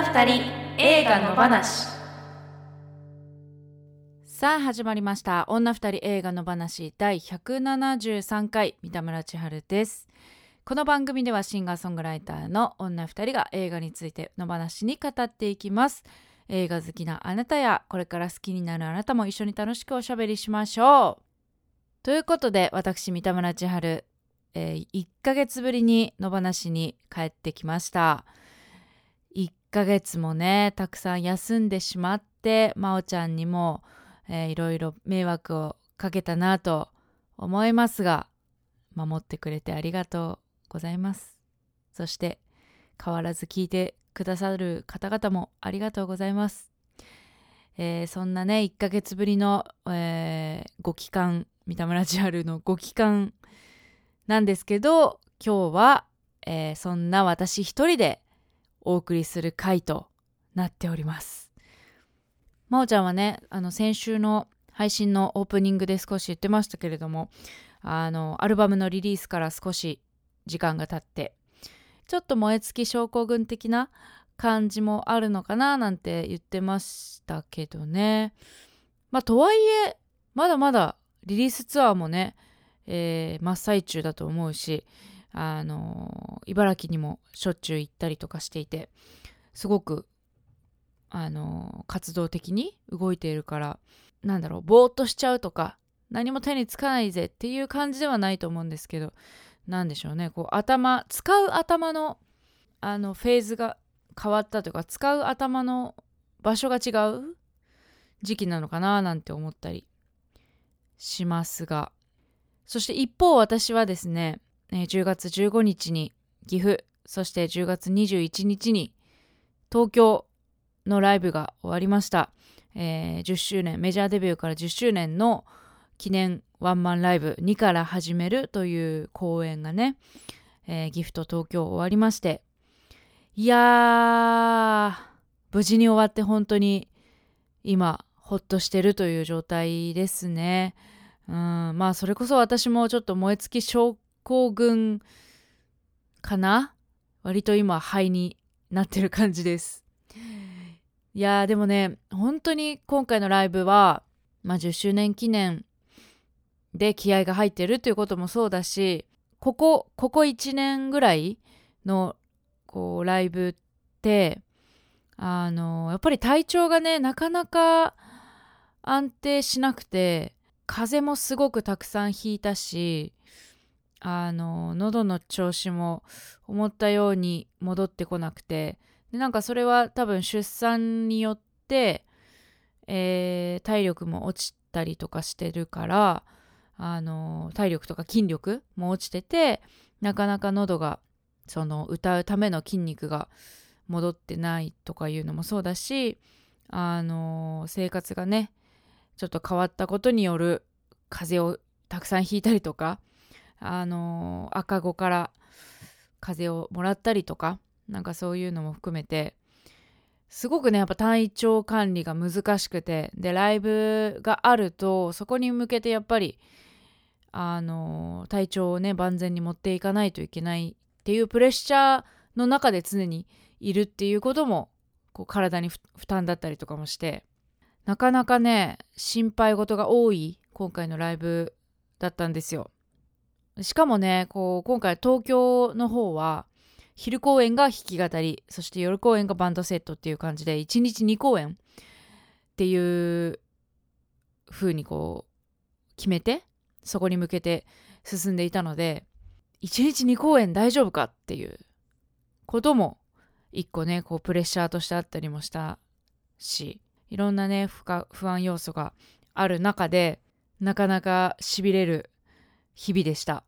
女二人映画の話。さあ始まりました。女二人映画の話。第173回三田村千春です。この番組ではシンガーソングライターの女二人が映画についての話に語っていきます。映画好きなあなたやこれから好きになるあなたも一緒に楽しくおしゃべりしましょう。ということで私三田村千春、えー、1ヶ月ぶりに野放しに帰ってきました。ヶ月もねたくさん休んでしまって真央ちゃんにも、えー、いろいろ迷惑をかけたなと思いますが守ってくれてありがとうございます。そして変わらず聞いてくださる方々もありがとうございます。えー、そんなね1ヶ月ぶりの、えー、ご帰還三田村千春のご帰還なんですけど今日は、えー、そんな私一人でお送りする回となっております。まおちゃんはねあの先週の配信のオープニングで少し言ってましたけれどもあのアルバムのリリースから少し時間が経ってちょっと燃え尽き症候群的な感じもあるのかななんて言ってましたけどねまあとはいえまだまだリリースツアーもね、えー、真っ最中だと思うしあの茨城にもしょっちゅう行ったりとかしていてすごくあの活動的に動いているからなんだろうぼーっとしちゃうとか何も手につかないぜっていう感じではないと思うんですけど何でしょうね。こう頭使う頭のあのフェーズが変わったというか使う頭の場所が違う時期なのかななんて思ったりしますが。そして一方私はですね、え10月15日に岐阜そして10月21日に東京のライブが終わりました、えー、10周年メジャーデビューから10周年の記念ワンマンライブ2から始めるという公演がね、えー、岐阜と東京終わりましていやー無事に終わって本当に今ほっとしてるという状態ですね。うん、まあそれこそ私もちょっと燃え尽き症候群かな？割と今肺になってる感じです。いやでもね本当に今回のライブは、まあ、10周年記念で気合が入ってるということもそうだしここここ1年ぐらいのこうライブってあのやっぱり体調がねなかなか安定しなくて風もすごくたくさんひいたしあの喉の調子も思ったように戻ってこなくて。でなんかそれは多分出産によって、えー、体力も落ちたりとかしてるからあの体力とか筋力も落ちててなかなか喉がその歌うための筋肉が戻ってないとかいうのもそうだしあの生活がねちょっと変わったことによる風邪をたくさんひいたりとかあの赤子から風邪をもらったりとかなんかそういうのも含めてすごくねやっぱ体調管理が難しくてでライブがあるとそこに向けてやっぱりあの体調をね万全に持っていかないといけないっていうプレッシャーの中で常にいるっていうこともこう体に負担だったりとかもしてなかなかね心配事が多い今回のライブだったんですよ。しかもねこう今回東京の方は昼公演が弾き語りそして夜公演がバンドセットっていう感じで1日2公演っていう風にこう決めてそこに向けて進んでいたので1日2公演大丈夫かっていうことも一個ねこうプレッシャーとしてあったりもしたしいろんなね不安要素がある中でなかなかしびれる日々でした。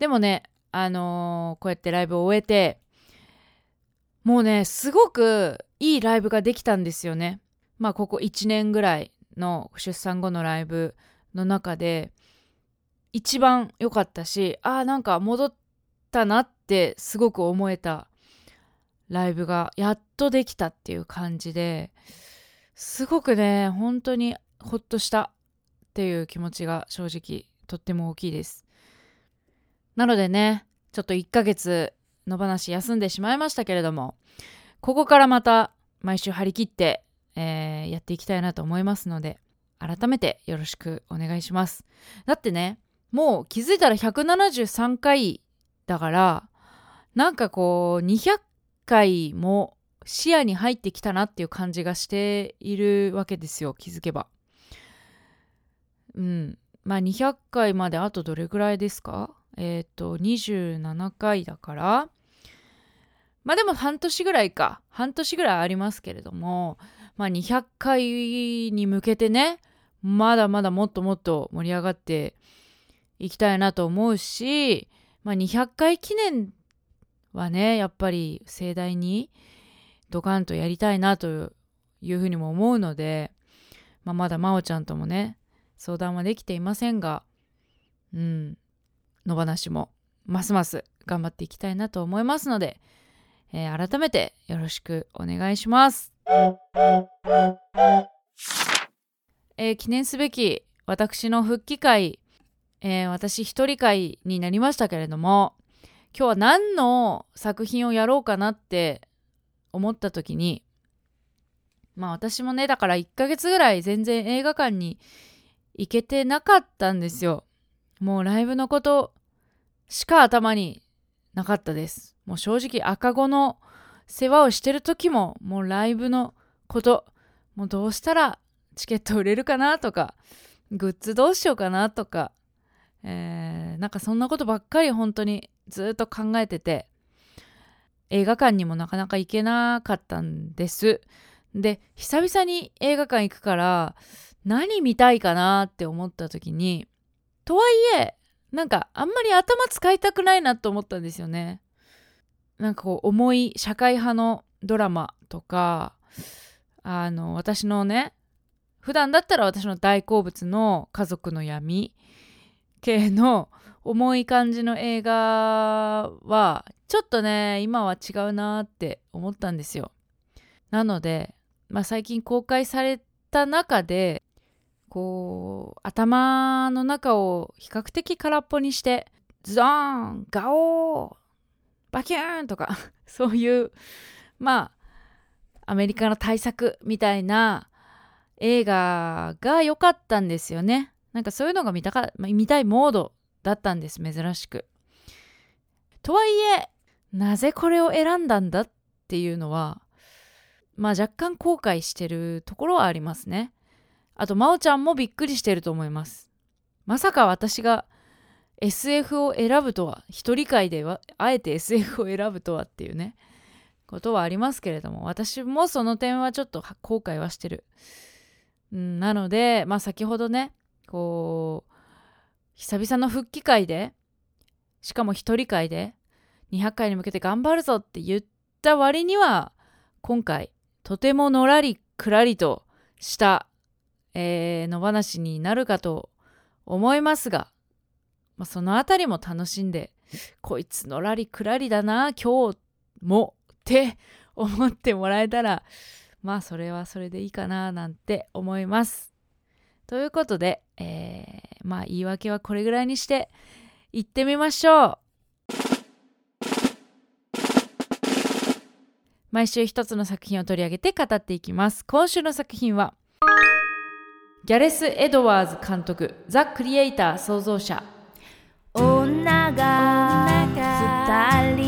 でもねあのー、こうやってライブを終えてもうねすごくいいライブができたんですよね。まあここ1年ぐらいの出産後のライブの中で一番良かったしあーなんか戻ったなってすごく思えたライブがやっとできたっていう感じですごくね本当にほっとしたっていう気持ちが正直とっても大きいです。なのでねちょっと1ヶ月の話休んでしまいましたけれどもここからまた毎週張り切って、えーやっていきたいなと思いますので改めてよろしくお願いします。だってねもう気づいたら173回だからなんかこう200回も視野に入ってきたなっていう感じがしているわけですよ気づけば。うん。まあ200回まであとどれぐらいですか？えっ、と27回だから。まあでも半年ぐらいか。半年ぐらいありますけれども。まあ200回に向けてね。まだまだもっともっと盛り上がっていきたいなと思うし、まあ、200回記念はねやっぱり盛大にドカンとやりたいなというふうにも思うので、まあ、まだ真央ちゃんともね相談はできていませんが。うん。野放しもますます頑張っていきたいなと思いますので、えー改めてよろしくお願いします。えー記念すべき私の復帰会、えー私一人会になりましたけれども今日は何の作品をやろうかなって思った時にまあ私もねだから1ヶ月ぐらい全然映画館に行けてなかったんですよもうライブのことしか頭になかったです。もう正直赤子の世話をしてる時ももうライブのこともうどうしたらチケット売れるかなとかグッズどうしようかなとか、えーなんかそんなことばっかり本当にずっと考えてて映画館にもなかなか行けなかったんです。で久々に映画館行くから何見たいかなって思った時にとはいえなんかあんまり頭使いたくないなと思ったんですよね。なんかこう重い社会派のドラマとかあの私のね普段だったら私の大好物の家族の闇系の重い感じの映画はちょっとね今は違うなって思ったんですよ。なので、まあ、最近公開された中でこう頭の中を比較的空っぽにしてズドーンガオーバキューンとか そういうまあアメリカの大作みたいな映画が良かったんですよね。なんかそういうのが見たか、見たいモードだったんです珍しく。とはいえなぜこれを選んだんだっていうのはまあ若干後悔してるところはありますね。あと真央ちゃんもびっくりしてると思います。まさか私が SF を選ぶとは一人会ではあえて SF を選ぶとはっていうねことはありますけれども私もその点はちょっと後悔はしてる、ん、なのでまあ先ほどねこう久々の復帰会でしかも一人会で200回に向けて頑張るぞって言った割には今回とてものらりくらりとした、えー野放しになるかと思いますが、まあ、そのあたりも楽しんでこいつのらりくらりだな今日もって思ってもらえたらまあそれはそれでいいかななんて思います。ということで、えーまあ言い訳はこれぐらいにして行ってみましょう毎週一つの作品を取り上げて語っていきます今週の作品はギャレス・エドワーズ監督ザ・クリエイター創造者。女が二人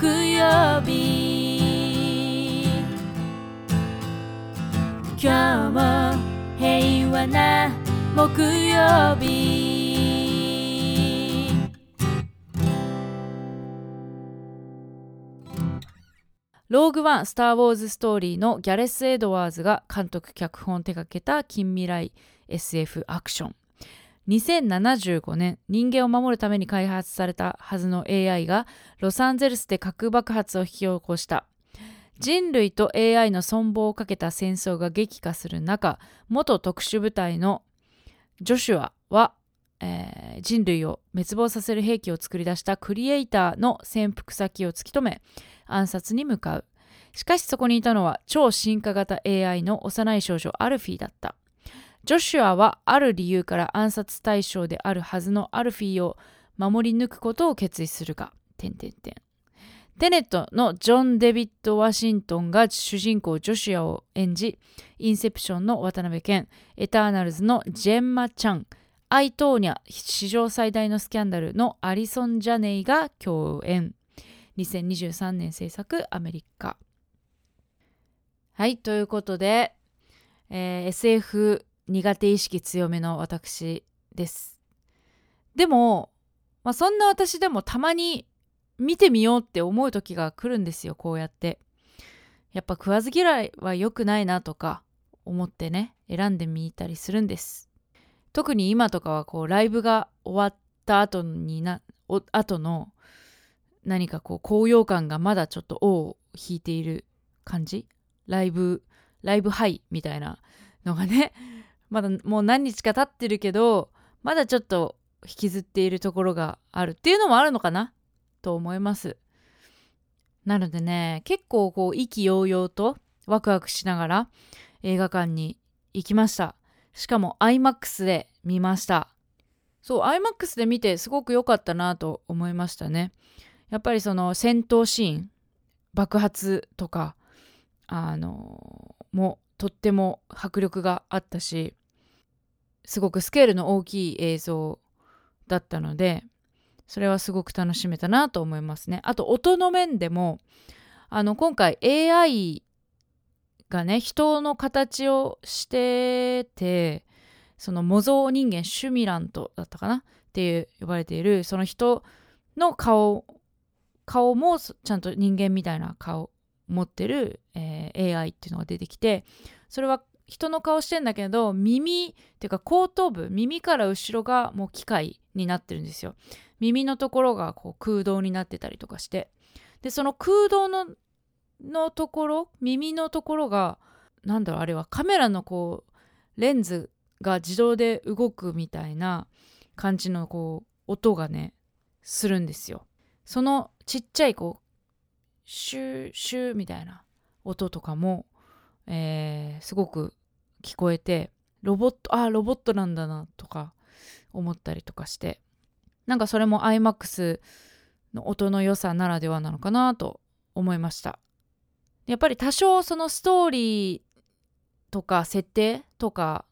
木曜日。今日も平和な木曜日。ローグワンスター・ウォーズ・ストーリーのギャレス・エドワーズが監督脚本を手掛けた近未来 SF アクション。2075年人間を守るために開発されたはずの AI がロサンゼルスで核爆発を引き起こした。人類と AI の存亡をかけた戦争が激化する中元特殊部隊のジョシュアは、えー人類を滅亡させる兵器を作り出したクリエイターの潜伏先を突き止め暗殺に向かう。しかしそこにいたのは超進化型 AI の幼い少女アルフィーだった。ジョシュアはある理由から暗殺対象であるはずのアルフィーを守り抜くことを決意するが点々点テネットのジョン・デビッド・ワシントンが主人公ジョシュアを演じインセプションの渡辺謙。エターナルズのジェンマ・チャン。アイ・トーニャ史上最大のスキャンダルのアリソン・ジャネイが共演。2023年制作アメリカ。はいということで、えー SF 苦手意識強めの私です。でも、まあ、そんな私でもたまに見てみようって思う時が来るんですよこうやって。やっぱ食わず嫌いは良くないなとか思ってね選んでみたりするんです。特に今とかはこうライブが終わった後になお後の何かこう高揚感がまだちょっと尾を引いている感じ？ライブライブハイみたいなのがねまだもう何日か経ってるけどまだちょっと引きずっているところがあるっていうのもあるのかなと思います。なのでね結構こう意気揚々とワクワクしながら映画館に行きました。しかも IMAX で見ました。そう IMAX で見てすごく良かったなと思いましたね。やっぱりその戦闘シーン爆発とかあのもとっても迫力があったしすごくスケールの大きい映像だったのでそれはすごく楽しめたなと思いますね。あと音の面でもあの今回 AI がね人の形をしててその模造人間シュミラントだったかな？っていう呼ばれているその人の顔顔もちゃんと人間みたいな顔持ってる、えー AI っていうのが出てきてそれは人の顔してんだけど耳っていうか後頭部耳から後ろがもう機械になってるんですよ。耳のところがこう空洞になってたりとかして。でその空洞ののところ耳のところがなんだろうあれはカメラのこうレンズが自動で動くみたいな感じのこう音がねするんですよ。そのちっちゃいこうシューシューみたいな音とかも、えーすごく聞こえてロボットあーロボットなんだなとか思ったりとかしてなんかそれも iMAX の音の良さならではなのかなと思いました。やっぱり多少そのストーリーとか設定とか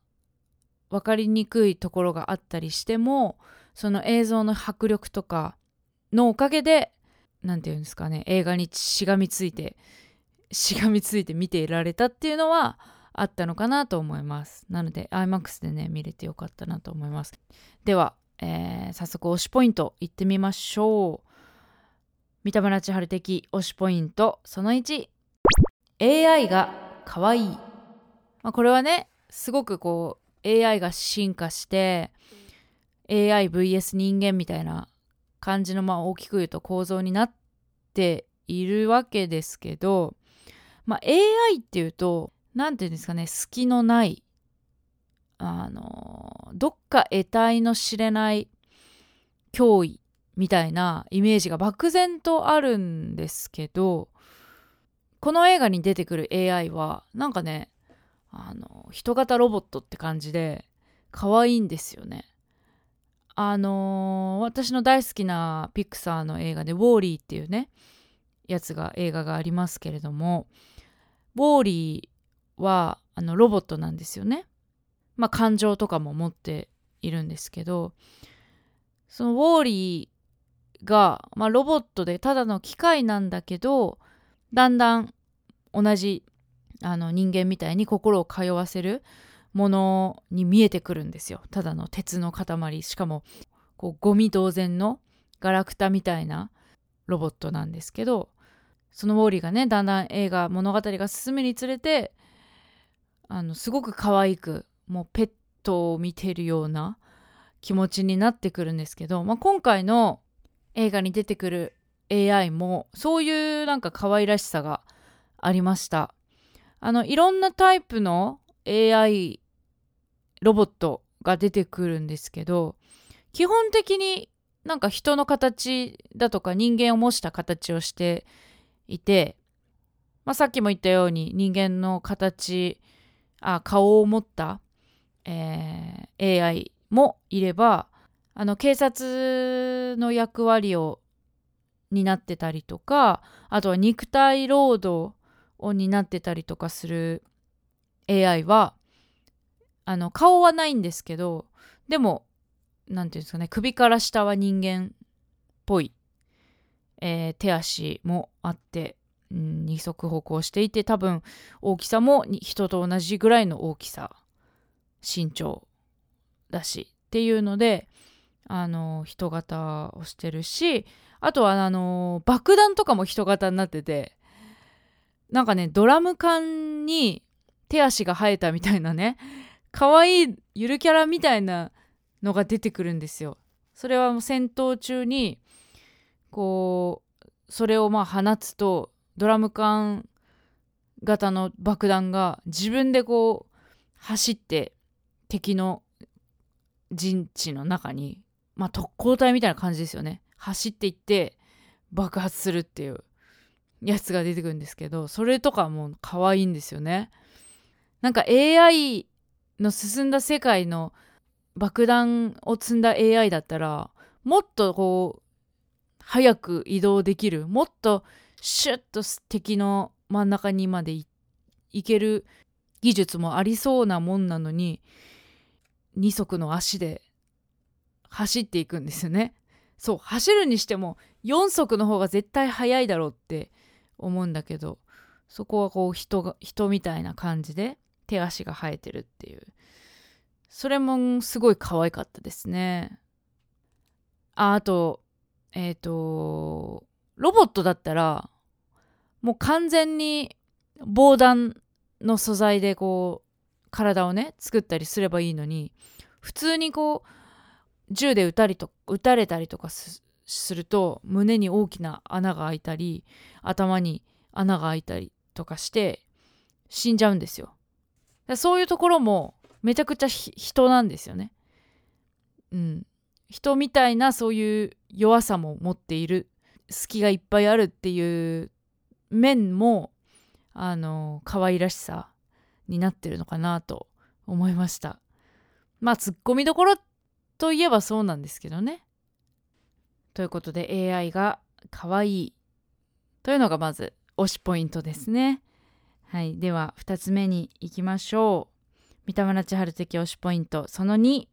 分かりにくいところがあったりしてもその映像の迫力とかのおかげで何て言うんですかね映画にしがみついてしがみついて見ていられたっていうのはあったのかなと思います。なので iMAX でね見れてよかったなと思います。では、えー早速推しポイントいってみましょう。三田村千春的推しポイントその 1AI が可愛いまあ、これはねすごくこう AI が進化して AIVS 人間みたいな感じのまあ大きく言うと構造になっているわけですけど、まあ、AI っていうと何て言うんですかね隙のないあのどっか得体の知れない脅威みたいなイメージが漠然とあるんですけどこの映画に出てくる AI はなんかねあの人型ロボットって感じで可愛いんですよね。あのー私の大好きなピクサーの映画で「ウォーリー」っていうねやつが映画がありますけれどもウォーリーはあのロボットなんですよね。まあ感情とかも持っているんですけどそのウォーリーが、まあ、ロボットでただの機械なんだけどだんだん同じあの人間みたいに心を通わせるものに見えてくるんですよ。ただの鉄の塊。しかもこうゴミ同然のガラクタみたいなロボットなんですけどそのウォーリーがねだんだん映画物語が進むにつれてあのすごく可愛くもうペットを見てるような気持ちになってくるんですけど、まあ、今回の映画に出てくる AI もそういうなんか可愛らしさがありました。あのいろんなタイプの AI ロボットが出てくるんですけど基本的になんか人の形だとか人間を模した形をしていて、まあ、さっきも言ったように人間の形あ顔を持った、えー AI もいればあの警察の役割を担ってたりとかあとは肉体労働を担ってたりとかする AI はあの顔はないんですけどでも何て言うんですかね首から下は人間っぽい、えー手足もあって、うん二足歩行していて多分大きさも人と同じぐらいの大きさ身長だしっていうのであの人型をしてるしあとはあの爆弾とかも人型になっててなんかねドラム缶に手足が生えたみたいなね可愛いゆるキャラみたいなのが出てくるんですよ。それはもう戦闘中にこうそれをまあ放つとドラム缶型の爆弾が自分でこう走って敵の陣地の中にまあ特攻隊みたいな感じですよね走っていって爆発するっていうやつが出てくるんですけどそれとかも可愛いんですよねなんか AI の進んだ世界の爆弾を積んだ AI だったらもっとこう早く移動できるもっとシュッと敵の真ん中にまで行ける技術もありそうなもんなのに2足の足で走っていくんですよね。そう走るにしても4足の方が絶対速いだろうって思うんだけどそこはこう人が人みたいな感じで手足が生えてるっていうそれもすごい可愛かったですね。ああとえっ、とロボットだったらもう完全に防弾の素材でこう体をね作ったりすればいいのに普通にこう銃で撃たりと撃たれたりとかすると胸に大きな穴が開いたり頭に穴が開いたりとかして死んじゃうんですよ。だそういうところもめちゃくちゃ人なんですよね。うん。人みたいなそういう弱さも持っている隙がいっぱいあるっていう面もあの可愛らしさになってるのかなと思いました。まあツッコミどころといえばそうなんですけどね。ということで AI が可愛いというのがまず推しポイントですね。はい、では2つ目に行きましょう。三田村千春的推しポイントその2ニ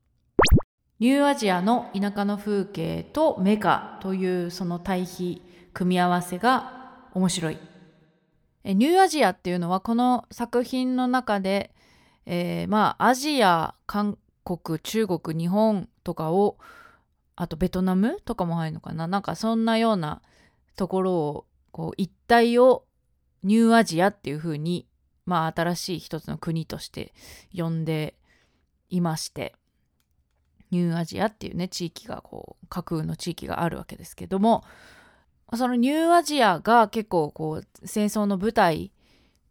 ューアジアの田舎の風景とメカというその対比組み合わせが面白い。ニューアジアっていうのはこの作品の中で、えーまあアジア韓国中国日本とかをあとベトナムとかも入るのかななんかそんなようなところをこう一帯をニューアジアっていう風にまあ新しい一つの国として呼んでいましてニューアジアっていうね地域がこう架空の地域があるわけですけどもそのニューアジアが結構こう戦争の舞台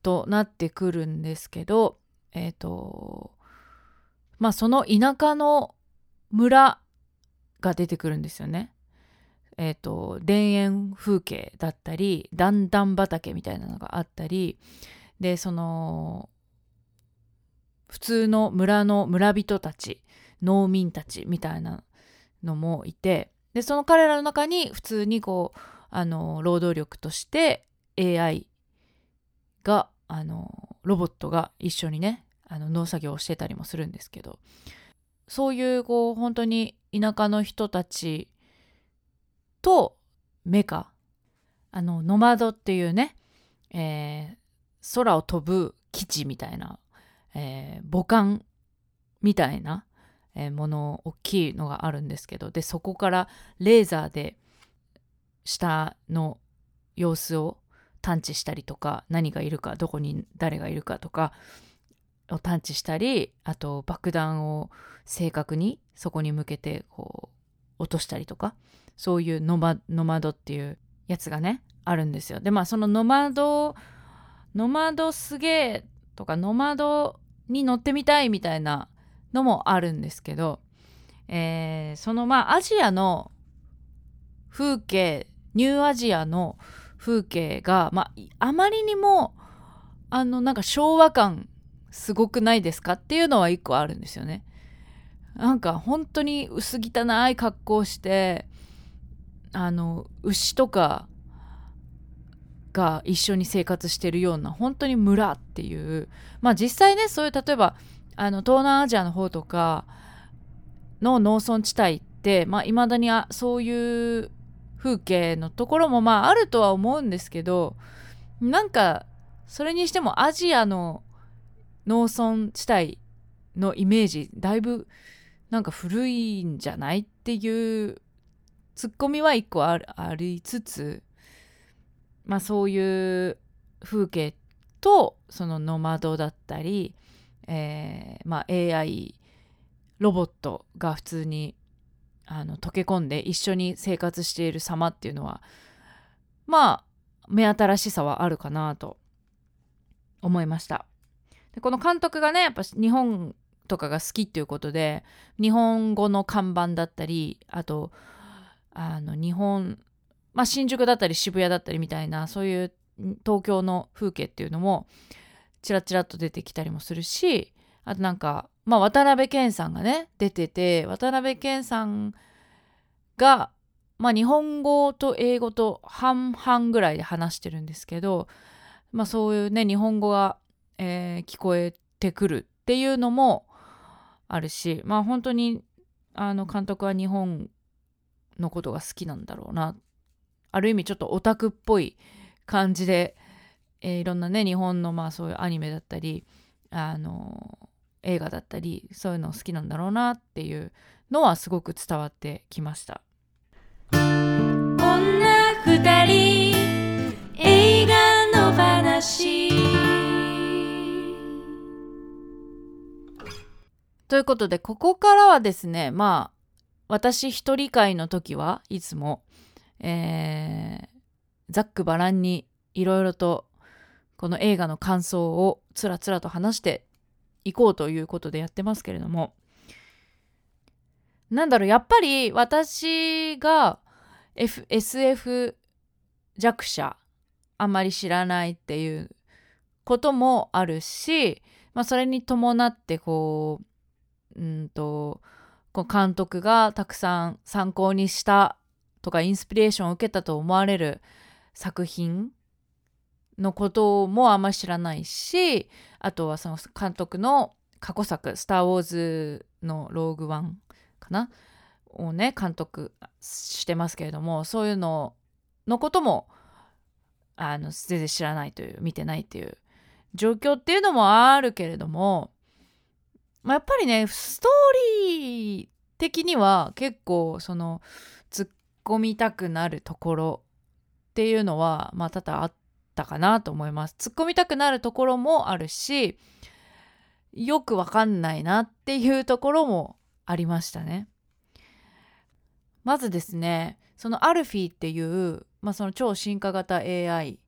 となってくるんですけどえっ、とまあその田舎の村が出てくるんですよね。えっ、と田園風景だったり段々畑みたいなのがあったりでその普通の村の村人たち農民たちみたいなのもいてでその彼らの中に普通にこうあの労働力として AI があのロボットが一緒にねあの農作業をしてたりもするんですけどそういうこう本当に田舎の人たちとメカ。あのノマドっていうね、えー空を飛ぶ基地みたいな、えー母艦みたいな、えーもの大きいのがあるんですけどでそこからレーザーで下の様子を探知したりとか何がいるかどこに誰がいるかとかを探知したりあと爆弾を正確にそこに向けてこう落としたりとかそういうノマノマドっていうやつがねあるんですよ。でまあそのノマドノマドすげえとかノマドに乗ってみたいみたいなのもあるんですけど、えーそのまあアジアの風景ニューアジアの風景が、まあ、あまりにもあのなんか昭和感すごくないですかっていうのは一個あるんですよね。なんか本当に薄汚い格好をしてあの牛とかが一緒に生活してるような本当に村っていう。まあ実際ねそういう例えばあの東南アジアの方とかの農村地帯ってまあ未だにあそういう風景のところもまああるとは思うんですけどなんかそれにしてもアジアの農村地帯のイメージだいぶなんか古いんじゃないっていうツッコミは一個あありつつまあそういう風景とそのノマドだったり、えーまあ、AI ロボットが普通にあの溶け込んで一緒に生活している様っていうのはまあ目新しさはあるかなと思いました。でこの監督がねやっぱ日本とかが好きっていうことで日本語の看板だったりあとあの日本、まあ、新宿だったり渋谷だったりみたいなそういう東京の風景っていうのもチラチラと出てきたりもするしあとなんかまあ渡辺謙さんがね出てて渡辺謙さんがまあ日本語と英語と半々ぐらいで話してるんですけどまあそういうね日本語が、えー聞こえてくるっていうのもあるしまあ本当にあの監督は日本のことが好きなんだろうなある意味ちょっとオタクっぽい感じで、えーいろんなね日本のまあそういうアニメだったりあの映画だったりそういうの好きなんだろうなっていうのはすごく伝わってきました。ということでここからはですねまあ私一人会の時はいつも、えーざっくばらんにいろいろとこの映画の感想をつらつらと話していこうということでやってますけれども。なんだろうやっぱり私が、F、SF 弱者あんまり知らないっていうこともあるし、まあ、それに伴ってこううんとこう監督がたくさん参考にしたとかインスピレーションを受けたと思われる作品のこともあんま知らないしあとはその監督の過去作「スター・ウォーズ」の「ローグ・ワン」かなをね監督してますけれどもそういうののこともあの全然知らないという見てないっていう状況っていうのもあるけれども、まあ、やっぱりねストーリー的には結構その突っ込みたくなるところっていうのはまあ多々あったかなと思います。突っ込みたくなるところもあるしよくわかんないなっていうところもありましたね。まずですねそのアルフィーっていう、まあ、その超進化型 AI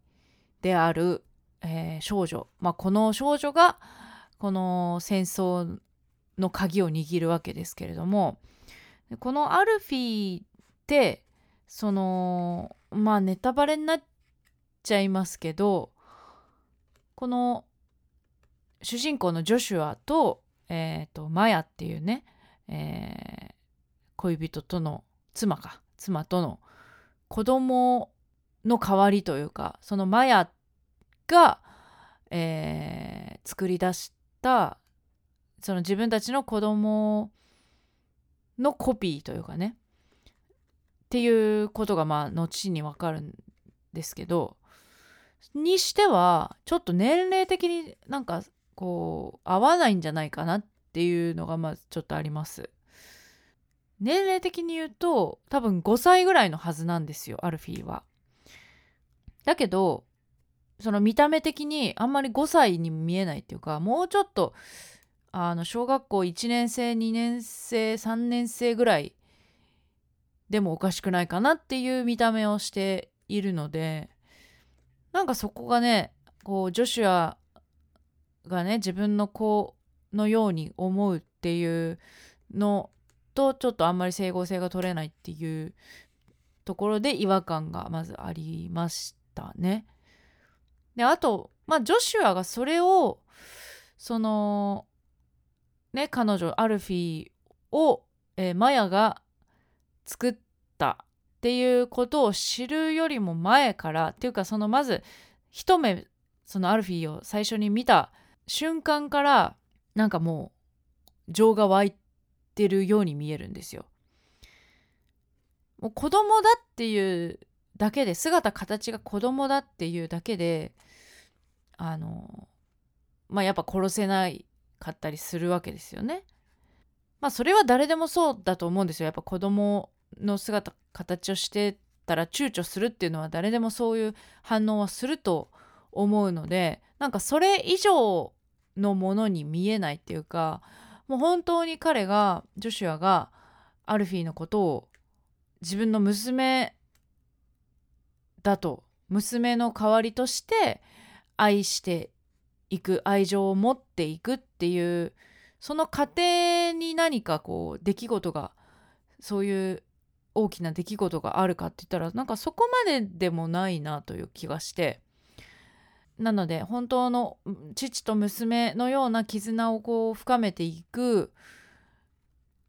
である、えー少女、まあ、この少女がこの戦争の鍵を握るわけですけれどもこのアルフィーってそのまあネタバレになっちゃいますけどこの主人公のジョシュアと,、えー、とマヤっていうね、えー恋人との妻か妻との子供の代わりというかそのマヤが、えー作り出したその自分たちの子供のコピーというかねっていうことがまあ後にわかるんですけどにしてはちょっと年齢的になんかこう合わないんじゃないかなっていうのがまずちょっとあります。年齢的に言うと多分5歳ぐらいのはずなんですよアルフィーは。だけどその見た目的にあんまり5歳に見えないっていうかもうちょっとあの小学校1年生2年生3年生ぐらいでもおかしくないかなっていう見た目をしているのでなんかそこがねこうジョシュアがね自分の子のように思うってっていうのとちょっとあんまり整合性が取れないっていうところで違和感がまずありましたね。であと、まあ、ジョシュアがそれをそのね彼女アルフィーを、えーマヤが作ったっていうことを知るよりも前からっていうかそのまず一目そのアルフィーを最初に見た瞬間からなんかもう情が湧いてるように見えるんですよ。もう子供だっていうだけで姿形が子供だっていうだけであのまあやっぱ殺せないかったりするわけですよね。まあそれは誰でもそうだと思うんですよ。やっぱ子供の姿形をしてたら躊躇するっていうのは誰でもそういう反応はすると思うのでなんかそれ以上のものに見えないっていうかもう本当に彼がジョシュアがアルフィーのことを自分の娘だと。娘の代わりとして愛していく愛情を持っていくっていうその過程に何かこう出来事がそういう大きな出来事があるかって言ったらなんかそこまででもないなという気がして。なので本当の父と娘のような絆をこう深めていく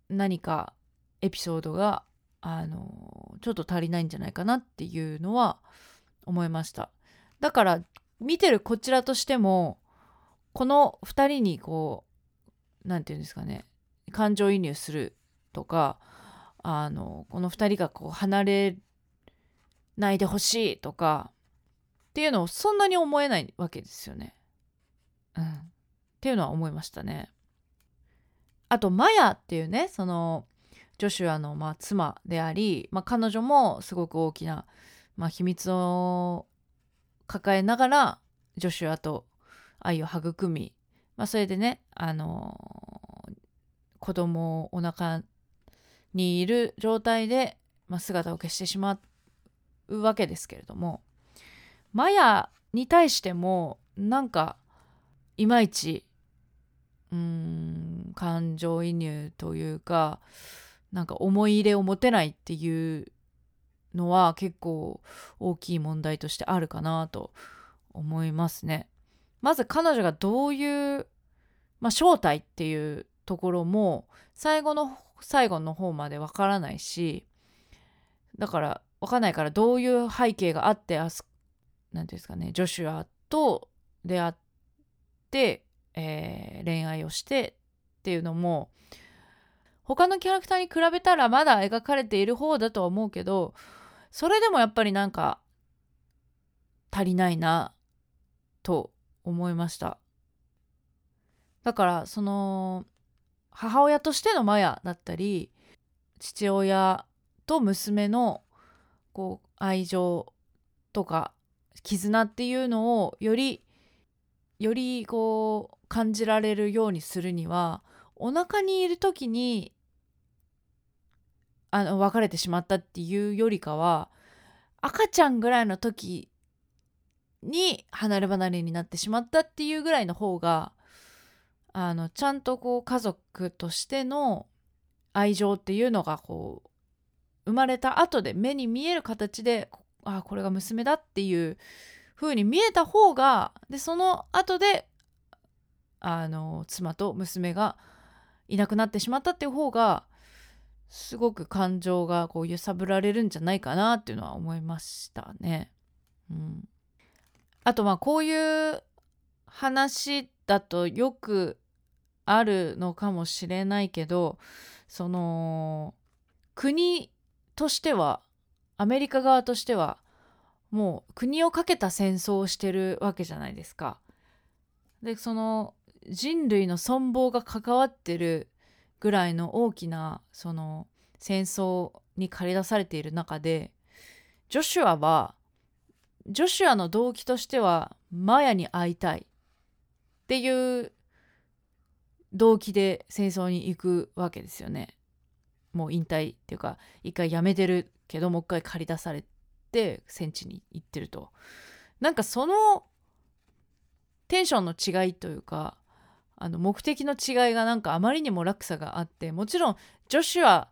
何かエピソードがあのちょっと足りないんじゃないかなっていうのは思いましただから見てるこちらとしてもこの2人にこう何て言うんですかね感情移入するとかあのこの2人がこう離れないでほしいとかっていうのをそんなに思えないわけですよね。うん、っていうのは思いましたね。あとマヤっていうねそのジョシュアのまあ妻であり、まあ、彼女もすごく大きな、まあ、秘密を抱えながらジョシュアと愛を育み、まあ、それでね、あのー子供をお腹にいる状態で、まあ、姿を消してしまうわけですけれどもマヤに対してもなんかいまいちうん感情移入というかなんか思い入れを持てないっていうのは結構大きい問題としてあるかなと思いますね。まず彼女がどういう、まあ、正体っていうところも最後の最後の方までわからないしだからわかんないからどういう背景があってあすなんていうんですかねジョシュアと出会って、えー恋愛をしてっていうのも他のキャラクターに比べたらまだ描かれている方だとは思うけどそれでもやっぱりなんか足りないなと思いました。だからその母親としてのマヤだったり父親と娘のこう愛情とか絆っていうのをよりよりこう感じられるようにするにはお腹にいる時にあの別れてしまったっていうよりかは赤ちゃんぐらいの時に離れ離れになってしまったっていうぐらいの方があのちゃんとこう家族としての愛情っていうのがこう生まれた後で目に見える形でああこれが娘だっていう風に見えた方がでその後であの妻と娘がいなくなってしまったっていう方がすごく感情がこう揺さぶられるんじゃないかなっていうのは思いましたね。うん、あとまあこういう話だとよくあるのかもしれないけどその国としてはアメリカ側としてはもう国をかけた戦争をしてるわけじゃないですか。でその人類の存亡が関わってるぐらいの大きなその戦争に駆り出されている中でジョシュアはジョシュアの動機としてはマヤに会いたいっていう動機で戦争に行くわけですよね。もう引退っていうか一回辞めてるけどもう一回駆り出されて戦地に行ってると。なんかそのテンションの違いというかあの目的の違いがなんかあまりにも落差があってもちろんジョシュア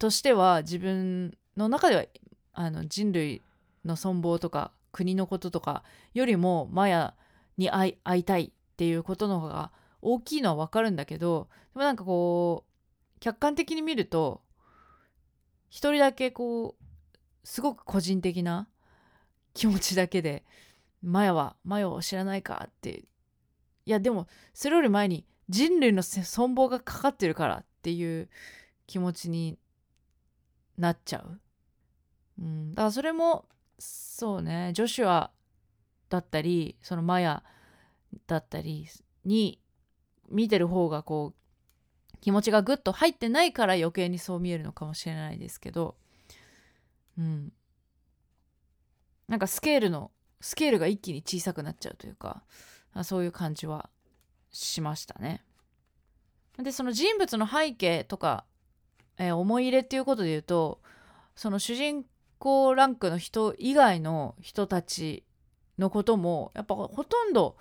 としては自分の中ではあの人類の存亡とか国のこととかよりもマヤに会いたいっていうことの方が大きいのは分かるんだけどでもなんかこう客観的に見ると一人だけこうすごく個人的な気持ちだけでマヤはマヤを知らないかっていやでもそれより前に人類の存亡がかかってるからっていう気持ちになっちゃう。うん、だからそれもそうねジョシュアだったりそのマヤだったりに見てる方がこう気持ちがグッと入ってないから余計にそう見えるのかもしれないですけど。うん。なんかスケールのスケールが一気に小さくなっちゃうというか。そういう感じはしましたね。でその人物の背景とか、えー、思い入れっていうことで言うとその主人公ランクの人以外の人たちのこともやっぱほとんど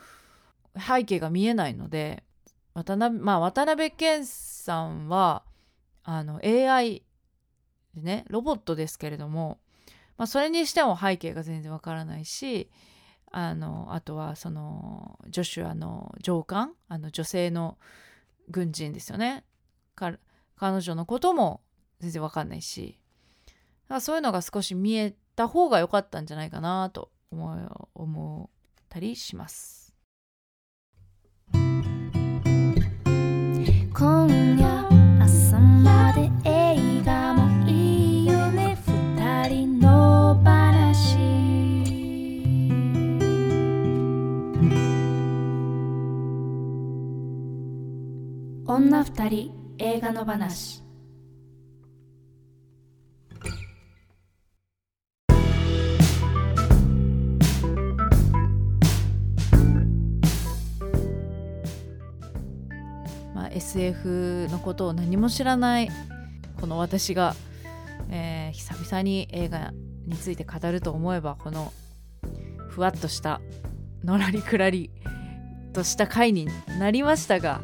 背景が見えないので渡辺,、まあ、渡辺謙さんはあの AI でねロボットですけれども、まあ、それにしても背景が全然わからないしあのあとはそのジョシュアの上官あの女性の軍人ですよね彼女のことも全然わかんないしそういうのが少し見えた方が良かったんじゃないかなと思思ったりします。今夜朝まで女二人映画の話。まあ、SF のことを何も知らないこの私が、えー、久々に映画について語ると思えばこのふわっとしたのらりくらりとした回になりましたが、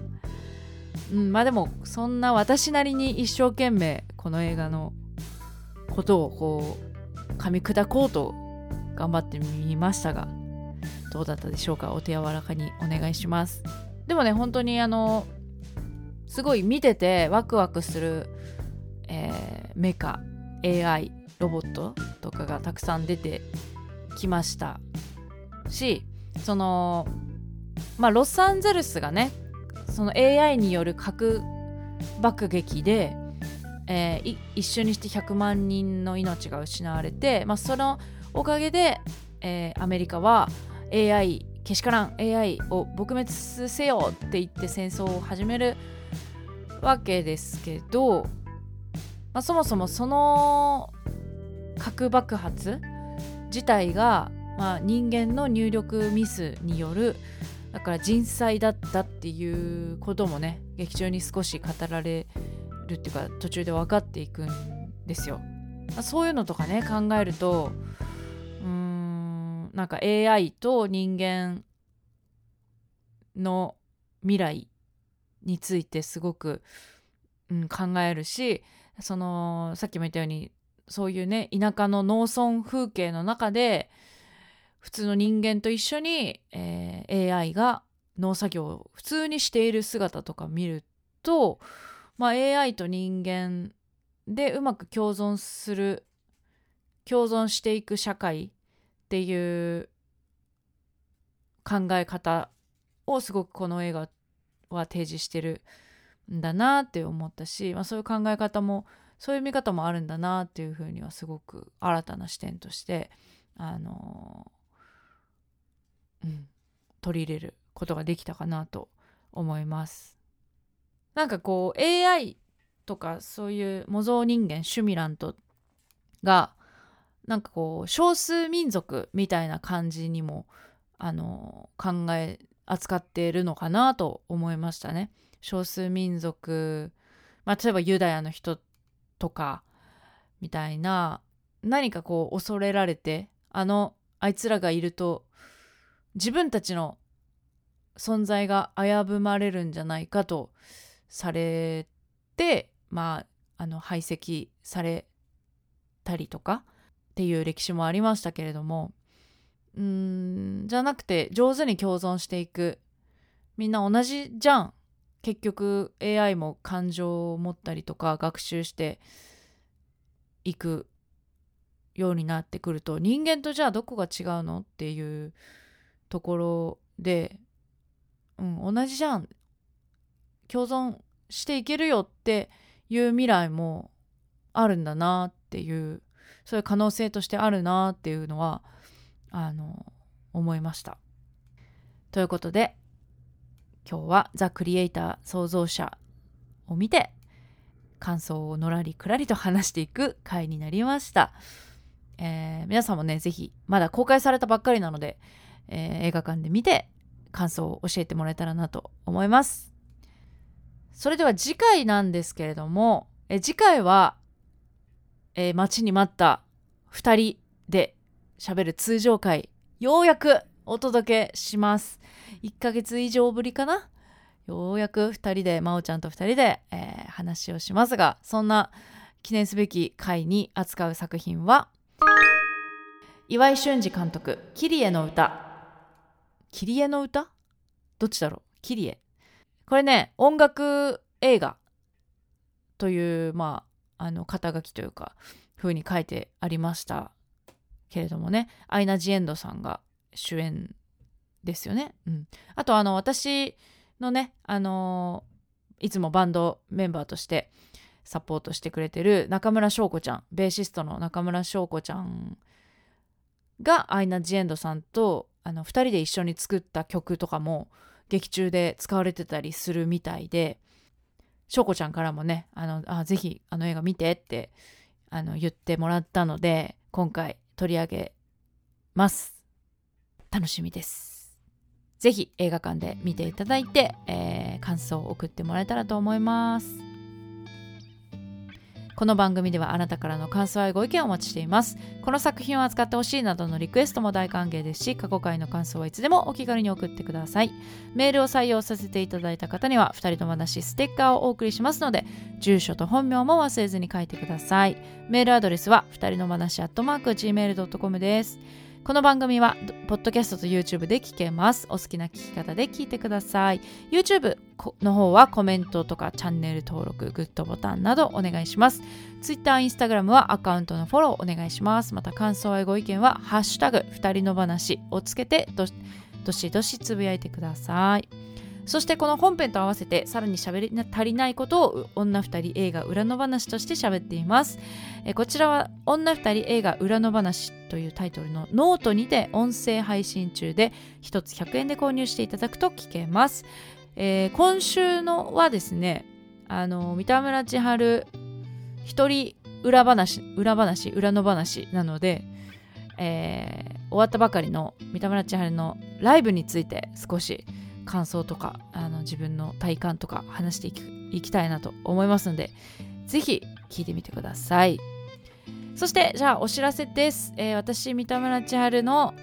うん、まあでもそんな私なりに一生懸命この映画のことをこう噛み砕こうと頑張ってみましたがどうだったでしょうか？お手柔らかにお願いします。でもね本当にあのすごい見ててワクワクする、えー、メカ AI ロボットとかがたくさん出てきましたしそのまあロサンゼルスがねその AI による核爆撃で、えー、一緒にして100万人の命が失われて、まあ、そのおかげで、えー、アメリカは AI けしからん AI を撲滅せよって言って戦争を始めるわけですけど、まあ、そもそもその核爆発自体が、まあ、人間の入力ミスによるだから人災だったっていうこともね劇中に少し語られるっていうか途中で分かっていくんですよ。そういうのとかね考えるとうーんなんか AI と人間の未来についてすごく、うん、考えるしそのさっきも言ったようにそういうね田舎の農村風景の中で普通の人間と一緒に、えー、AI が農作業を普通にしている姿とか見ると、まあ、AI と人間でうまく共存する共存していく社会っていう考え方をすごくこの映画は提示してるんだなって思ったし、まあ、そういう考え方もそういう見方もあるんだなっていうふうにはすごく新たな視点としてあのうん、取り入れることができたかなと思います。なんかこう AI とかそういう模造人間シュミラントがなんかこう少数民族みたいな感じにもあの考え扱っているのかなと思いましたね。少数民族、まあ、例えばユダヤの人とかみたいな何かこう恐れられてあのあいつらがいると自分たちの存在が危ぶまれるんじゃないかとされてまああの排斥されたりとかっていう歴史もありましたけれどもうんじゃなくて上手に共存していく。みんな同じじゃん。結局 AI も感情を持ったりとか学習していくようになってくると人間とじゃあどこが違うの？っていうところで、うん、同じじゃん共存していけるよっていう未来もあるんだなっていうそういう可能性としてあるなっていうのはあの思いました。ということで今日はザ・クリエイター創造者を見て感想をのらりくらりと話していく回になりました。えー、皆さんもね、ぜひ、まだ公開されたばっかりなので、えー、映画館で見て感想を教えてもらえたらなと思います。それでは次回なんですけれども、え次回は、えー、待ちに待った2人で喋る通常回、ようやくお届けします。1ヶ月以上ぶりかな？ようやく2人で、真央ちゃんと2人で、えー、話をしますが、そんな記念すべき回に扱う作品は、岩井俊二監督「キリエの歌」キリエの歌？どっちだろう？キリエこれね音楽映画というまああの肩書きというか風に書いてありました。けれどもねアイナ・ジ・エンドさんが主演ですよね。うん、あとあの私のねあのいつもバンドメンバーとしてサポートしてくれてる中村翔子ちゃんベーシストの中村翔子ちゃんがアイナ・ジ・エンドさんとあの2人で一緒に作った曲とかも劇中で使われてたりするみたいで翔子ちゃんからもねあのあぜひあの映画見てってあの言ってもらったので今回取り上げます。楽しみです。ぜひ映画館で見ていただいて、えー、感想を送ってもらえたらと思います。この番組ではあなたからの感想やご意見をお待ちしています。この作品を扱ってほしいなどのリクエストも大歓迎ですし過去回の感想はいつでもお気軽に送ってください。メールを採用させていただいた方には2人の話ステッカーをお送りしますので住所と本名も忘れずに書いてください。メールアドレスは2人の話アットマーク Gmail.com です。この番組はポッドキャストと YouTube で聞けます。お好きな聞き方で聞いてください。YouTube の方はコメントとかチャンネル登録グッドボタンなどお願いします。Twitter、Instagram はアカウントのフォローお願いします。また感想やご意見はハッシュタグ二人の話をつけてどしどしつぶやいてください。そしてこの本編と合わせてさらに喋り足りないことを女二人映画裏の話として喋っています。えこちらは女二人映画裏の話というタイトルのノートにて音声配信中で1つ100円で購入していただくと聞けます。えー、今週のはですね、あの三田村千春一人裏話、裏話、裏の話なので、えー、終わったばかりの三田村千春のライブについて少し感想とかあの自分の体感とか話していきたいなと思いますのでぜひ聞いてみてください。そしてじゃあお知らせです、えー、私三田村千春の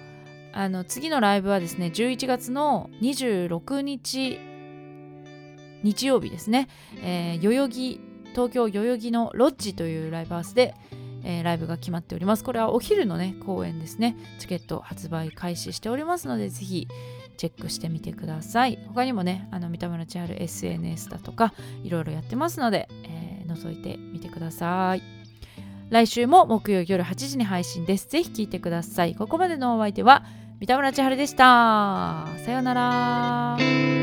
あの次のライブはですね11月の26日日曜日ですね、えー、代々木東京代々木のロッジというライブハウスで、えー、ライブが決まっております。これはお昼のね公演ですね。チケット発売開始しておりますのでぜひチェックしてみてください。他にもねあの三田村千春 SNS だとかいろいろやってますので、えー、覗いてみてください。来週も木曜夜8時に配信です。ぜひ聞いてください。ここまでのお相手は三田村千春でした。さようなら。